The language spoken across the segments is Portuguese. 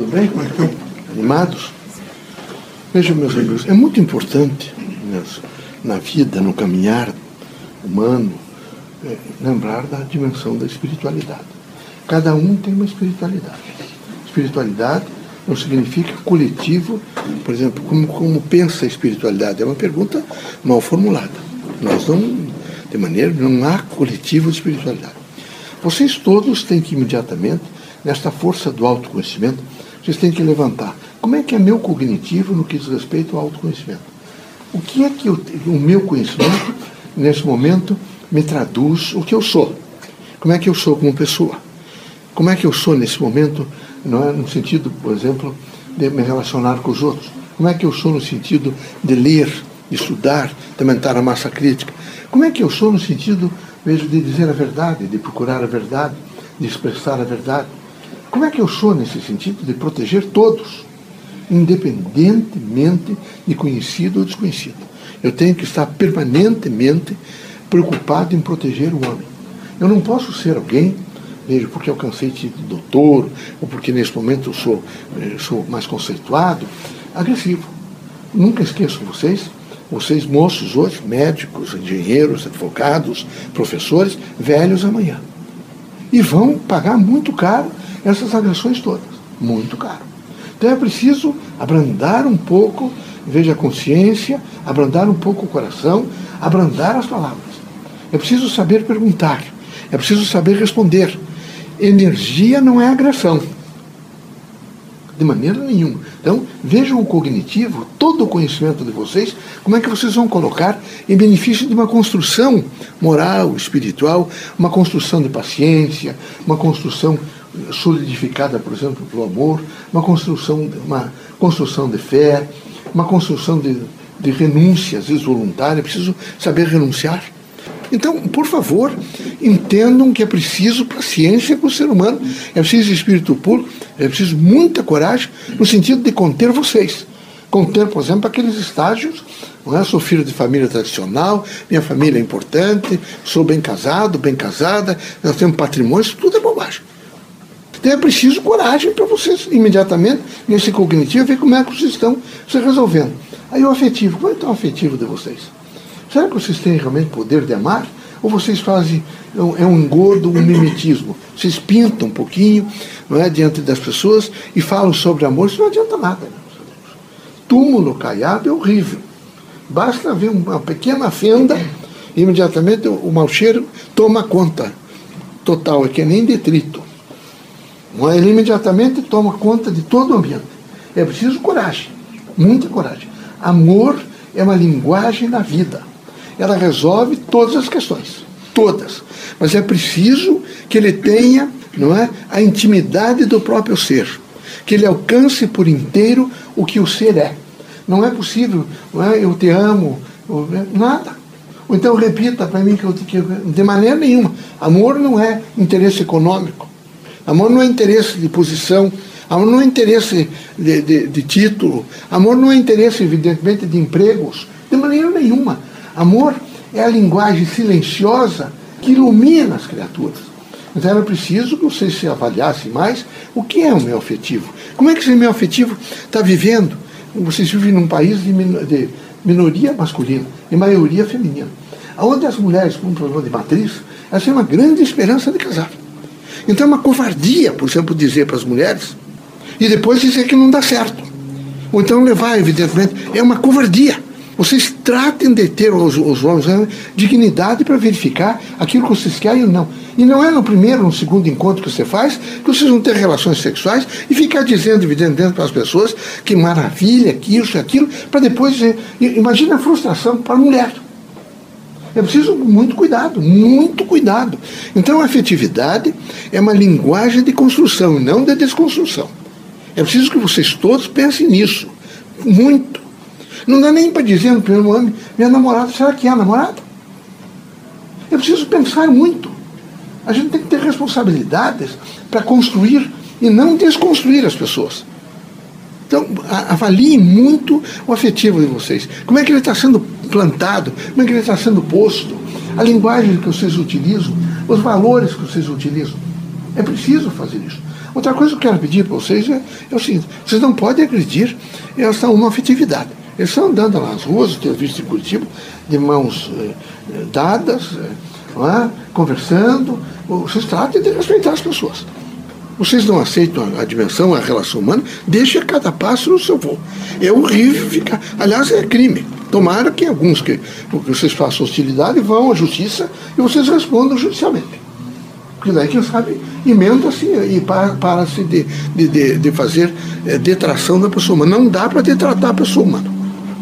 Tudo bem? Como é que estão? Animados? Vejam, meus amigos, é muito importante na vida, no caminhar humano, é, lembrar da dimensão da espiritualidade. Cada um tem uma espiritualidade. Espiritualidade não significa coletivo, por exemplo, como, como pensa a espiritualidade? É uma pergunta mal formulada. Nós não, de maneira, não há coletivo de espiritualidade. Vocês todos têm que imediatamente, nesta força do autoconhecimento, vocês têm que levantar. Como é que é meu cognitivo no que diz respeito ao autoconhecimento? O que é que eu, o meu conhecimento, nesse momento, me traduz o que eu sou? Como é que eu sou como pessoa? Como é que eu sou nesse momento, não é, no sentido, por exemplo, de me relacionar com os outros? Como é que eu sou no sentido de ler, de estudar, de aumentar a massa crítica? Como é que eu sou no sentido, mesmo, de dizer a verdade, de procurar a verdade, de expressar a verdade? Como é que eu sou nesse sentido de proteger todos, independentemente de conhecido ou desconhecido? Eu tenho que estar permanentemente preocupado em proteger o homem. Eu não posso ser alguém, veja, porque alcancei título de doutor, ou porque nesse momento eu sou, eh, sou mais conceituado, agressivo. Nunca esqueço vocês, vocês moços hoje, médicos, engenheiros, advogados, professores, velhos amanhã. E vão pagar muito caro essas agressões todas. Muito caro. Então é preciso abrandar um pouco, veja a consciência, abrandar um pouco o coração, abrandar as palavras. É preciso saber perguntar, é preciso saber responder. Energia não é agressão. De maneira nenhuma. Então, vejam o cognitivo, todo o conhecimento de vocês, como é que vocês vão colocar em benefício de uma construção moral, espiritual, uma construção de paciência, uma construção solidificada, por exemplo, pelo amor, uma construção, uma construção de fé, uma construção de, de renúncia, às vezes voluntária, preciso saber renunciar. Então, por favor, entendam que é preciso paciência com o ser humano, é preciso espírito puro, é preciso muita coragem no sentido de conter vocês. Conter, por exemplo, aqueles estágios. Não é? Sou filho de família tradicional, minha família é importante, sou bem casado, bem casada, nós temos patrimônio, isso tudo é bobagem. Então é preciso coragem para vocês, imediatamente, nesse cognitivo, ver como é que vocês estão se resolvendo. Aí o afetivo, como é o afetivo de vocês? Será que vocês têm realmente poder de amar? Ou vocês fazem, é um engordo, um mimetismo? Vocês pintam um pouquinho não é, diante das pessoas e falam sobre amor, isso não adianta nada. Né? Túmulo caiado é horrível. Basta ver uma pequena fenda, imediatamente o mau cheiro toma conta total, é que nem detrito. Ele imediatamente toma conta de todo o ambiente. É preciso coragem, muita coragem. Amor é uma linguagem da vida ela resolve todas as questões, todas. Mas é preciso que ele tenha, não é, a intimidade do próprio ser, que ele alcance por inteiro o que o ser é. Não é possível, não é, eu te amo, né, nada. Ou então repita para mim que eu, que de maneira nenhuma. Amor não é interesse econômico. Amor não é interesse de posição. Amor não é interesse de, de, de título. Amor não é interesse, evidentemente, de empregos. De maneira nenhuma. Amor é a linguagem silenciosa que ilumina as criaturas. Então era preciso que vocês se avaliassem mais o que é o meu afetivo. Como é que esse meu afetivo está vivendo? Vocês vivem num país de, de minoria masculina e maioria feminina. Onde as mulheres com um problema de matriz, elas têm uma grande esperança de casar. Então é uma covardia, por exemplo, dizer para as mulheres e depois dizer que não dá certo. Ou então levar, evidentemente, é uma covardia. Vocês tratem de ter os, os homens né, dignidade para verificar aquilo que vocês querem ou não. E não é no primeiro, no segundo encontro que você faz que vocês vão ter relações sexuais e ficar dizendo, evidentemente, para as pessoas que maravilha, que isso, aquilo, para depois dizer. Imagina a frustração para a mulher. É preciso muito cuidado, muito cuidado. Então a afetividade é uma linguagem de construção não de desconstrução. É preciso que vocês todos pensem nisso. Muito. Não dá nem para dizer no primeiro ano, minha namorada, será que é a namorada? Eu preciso pensar muito. A gente tem que ter responsabilidades para construir e não desconstruir as pessoas. Então, avaliem muito o afetivo de vocês. Como é que ele está sendo plantado? Como é que ele está sendo posto? A linguagem que vocês utilizam, os valores que vocês utilizam. É preciso fazer isso. Outra coisa que eu quero pedir para vocês é, é, o seguinte: vocês não podem agredir essa uma afetividade. Eles estão andando nas ruas, eu tenho visto em Curitiba, de mãos eh, dadas, eh, é? conversando. Vocês tratem de respeitar as pessoas. Vocês não aceitam a, a dimensão, a relação humana, deixe cada passo no seu voo. É horrível ficar. Aliás, é crime. Tomara que alguns que, que vocês façam hostilidade vão à justiça e vocês respondam judicialmente. Porque daí, quem sabe, emenda-se e para-se de, de, de, fazer é, detração da pessoa humana. Não dá para detratar a pessoa humana.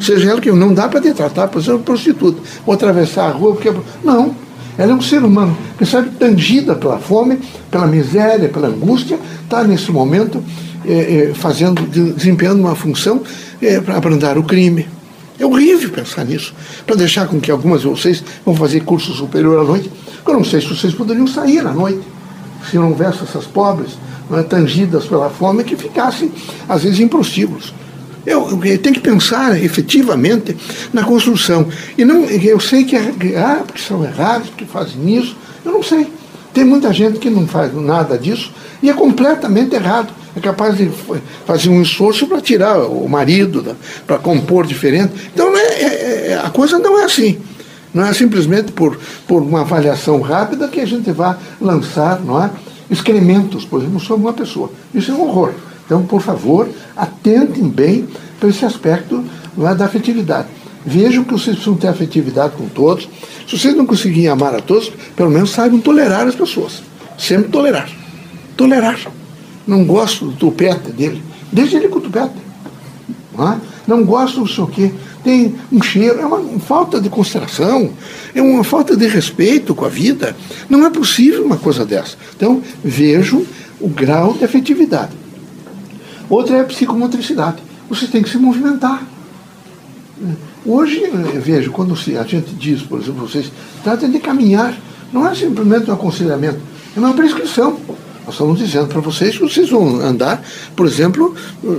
Seja ela que não dá para detratar, por exemplo, prostituta. Ou atravessar a rua porque. Não. Ela é um ser humano que sabe tangida pela fome, pela miséria, pela angústia, está nesse momento é, é, fazendo, desempenhando uma função é, para abrandar o crime. É horrível pensar nisso. Para deixar com que algumas de vocês vão fazer curso superior à noite. Eu não sei se vocês poderiam sair à noite, se não houvesse essas pobres é, tangidas pela fome que ficassem, às vezes, em prostíbulos. Eu, eu, tenho que pensar efetivamente na construção. E não, eu sei que ah, porque são errados, que fazem isso. Eu não sei. Tem muita gente que não faz nada disso e é completamente errado. É capaz de fazer um esforço para tirar o marido, para compor diferente. Então é, é, é, a coisa não é assim. Não é simplesmente por, por uma avaliação rápida que a gente vai lançar não é, excrementos, por exemplo, sobre uma pessoa. Isso é um horror. Então, por favor, atentem bem para esse aspecto é, da afetividade. Vejam que vocês precisam ter afetividade com todos. Se vocês não conseguirem amar a todos, pelo menos saibam tolerar as pessoas. Sempre tolerar. Tolerar. Não gosto do tupete dele. Deixe ele com o tupete. Não, é? não gosto do sei o quê. Tem um cheiro, é uma falta de consideração, é uma falta de respeito com a vida. Não é possível uma coisa dessa. Então, vejam o grau de afetividade. Outra é a psicomotricidade. Você tem que se movimentar. Hoje, eu vejo, quando a gente diz, por exemplo, vocês tratem de caminhar, não é simplesmente um aconselhamento, é uma prescrição. Nós estamos dizendo para vocês que vocês vão andar, por exemplo,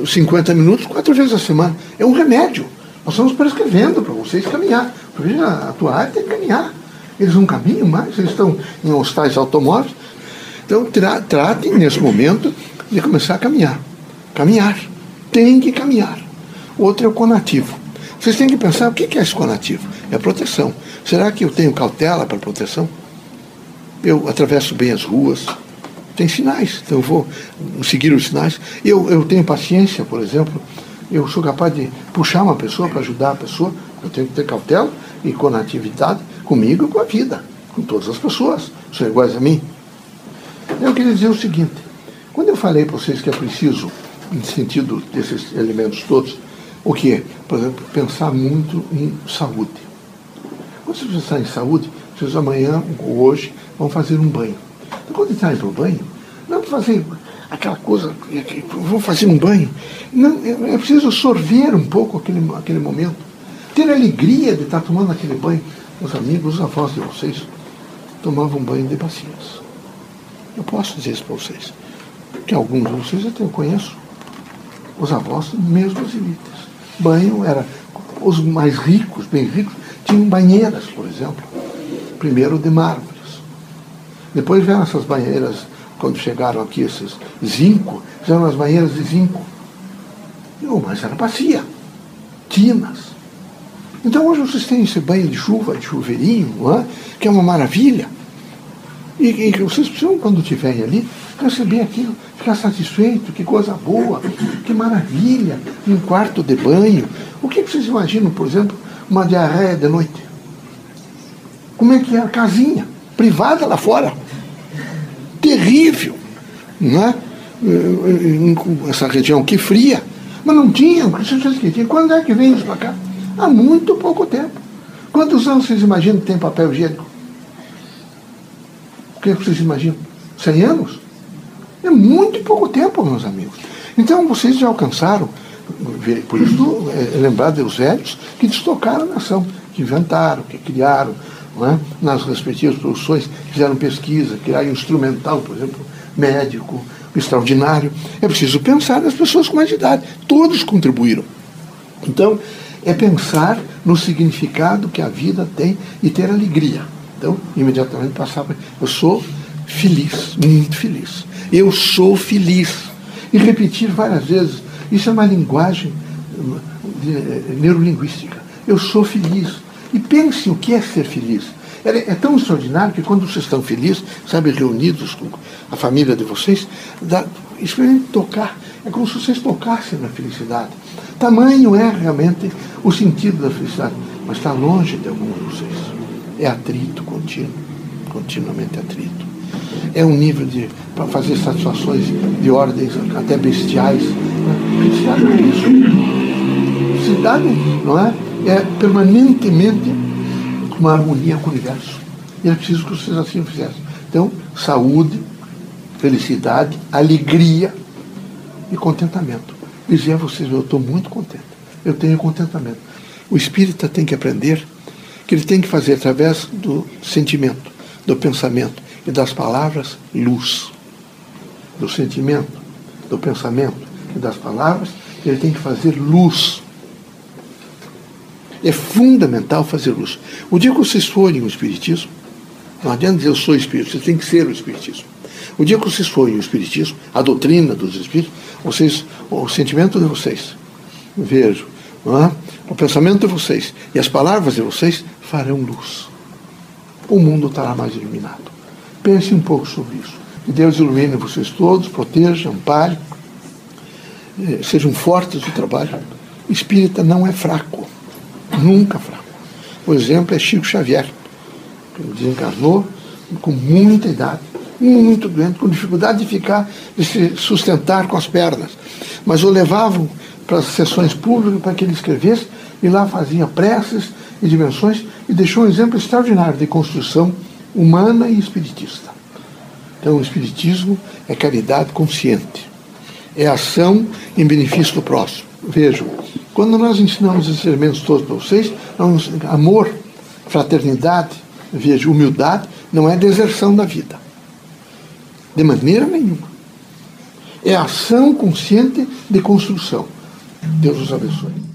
50 minutos, quatro vezes a semana. É um remédio. Nós estamos prescrevendo para vocês caminhar. Porque a tua arte é caminhar. Eles não caminham mais, eles estão em hostais automóveis. Então, tra tratem nesse momento de começar a caminhar. Caminhar. Tem que caminhar. Outro é o conativo. Vocês têm que pensar o que é esse conativo? É proteção. Será que eu tenho cautela para proteção? Eu atravesso bem as ruas, tem sinais, então eu vou seguir os sinais. Eu, eu tenho paciência, por exemplo, eu sou capaz de puxar uma pessoa para ajudar a pessoa, eu tenho que ter cautela e conatividade comigo e com a vida, com todas as pessoas, são iguais a mim. Eu queria dizer o seguinte, quando eu falei para vocês que é preciso, no sentido desses elementos todos, o que é? Por exemplo, pensar muito em saúde. Quando vocês pensarem em saúde, vocês amanhã ou hoje vão fazer um banho. Então, quando entrarem para o banho, não para fazer aquela coisa, vou fazer um banho. Não, é, é preciso sorver um pouco aquele, aquele momento. Ter alegria de estar tomando aquele banho. Os amigos, os avós de vocês tomavam banho de bacias. Eu posso dizer isso para vocês. Que alguns de vocês até eu conheço. Os avós, mesmo as elites. Banho era. Os mais ricos, bem ricos, tinham banheiras, por exemplo. Primeiro de mármore depois vieram essas banheiras, quando chegaram aqui esses zinco, fizeram as banheiras de zinco. Não, mas era bacia, tinas. Então hoje vocês têm esse banho de chuva, de chuveirinho, é? que é uma maravilha. E, e vocês precisam, quando estiverem ali, receber aquilo, ficar satisfeito, que coisa boa, que maravilha, um quarto de banho. O que vocês imaginam, por exemplo, uma diarreia de noite? Como é que é a casinha? privada lá fora. Terrível. Né? Essa região que fria. Mas não tinha, quando é que vem isso para cá? Há muito pouco tempo. Quantos anos vocês imaginam que tem papel higiênico? O que, é que vocês imaginam? 100 anos? É muito pouco tempo, meus amigos. Então vocês já alcançaram, por isso é lembrar dos velhos que destocaram a nação, que inventaram, que criaram, é? nas respectivas produções, fizeram pesquisa, criaram instrumental, por exemplo, médico, extraordinário. É preciso pensar nas pessoas com mais idade. Todos contribuíram. Então, é pensar no significado que a vida tem e ter alegria. Então, imediatamente passar para. Eu sou feliz, muito feliz. Eu sou feliz. E repetir várias vezes. Isso é uma linguagem eh, neurolinguística. Eu sou feliz. E pense o que é ser feliz. É, é tão extraordinário que quando vocês estão felizes, sabe, reunidos com a família de vocês, dá, experimente tocar. É como se vocês tocassem na felicidade. Tamanho é realmente o sentido da felicidade, mas está longe de alguns de vocês. É atrito contínuo, continuamente atrito. É um nível de para fazer satisfações de ordens até bestiais. Felicidade é isso. Felicidade, não é? É permanentemente uma harmonia com o universo. E é preciso que vocês assim fizessem. Então, saúde, felicidade, alegria e contentamento. Dizer a vocês, eu estou muito contente. Eu tenho contentamento. O espírita tem que aprender que ele tem que fazer através do sentimento, do pensamento e das palavras luz. Do sentimento, do pensamento e das palavras, ele tem que fazer luz. É fundamental fazer luz. O dia que vocês forem o Espiritismo, não adianta dizer eu sou espírito, você tem que ser o Espiritismo. O dia que vocês forem o Espiritismo, a doutrina dos Espíritos, vocês, o sentimento de vocês, vejo, é? o pensamento de vocês e as palavras de vocês farão luz. O mundo estará mais iluminado. Pense um pouco sobre isso. Que Deus ilumine vocês todos, proteja, ampare, eh, sejam fortes no trabalho. Espírita não é fraco, nunca fraco. O exemplo é Chico Xavier, que desencarnou com muita idade muito doente, com dificuldade de ficar, de se sustentar com as pernas. Mas o levavam para as sessões públicas para que ele escrevesse, e lá fazia preces e dimensões, e deixou um exemplo extraordinário de construção humana e espiritista. Então, o espiritismo é caridade consciente, é ação em benefício do próximo. Vejam, quando nós ensinamos esses elementos todos para vocês, amor, fraternidade, veja, humildade, não é deserção da vida. De maneira nenhuma. É ação consciente de construção. Deus os abençoe.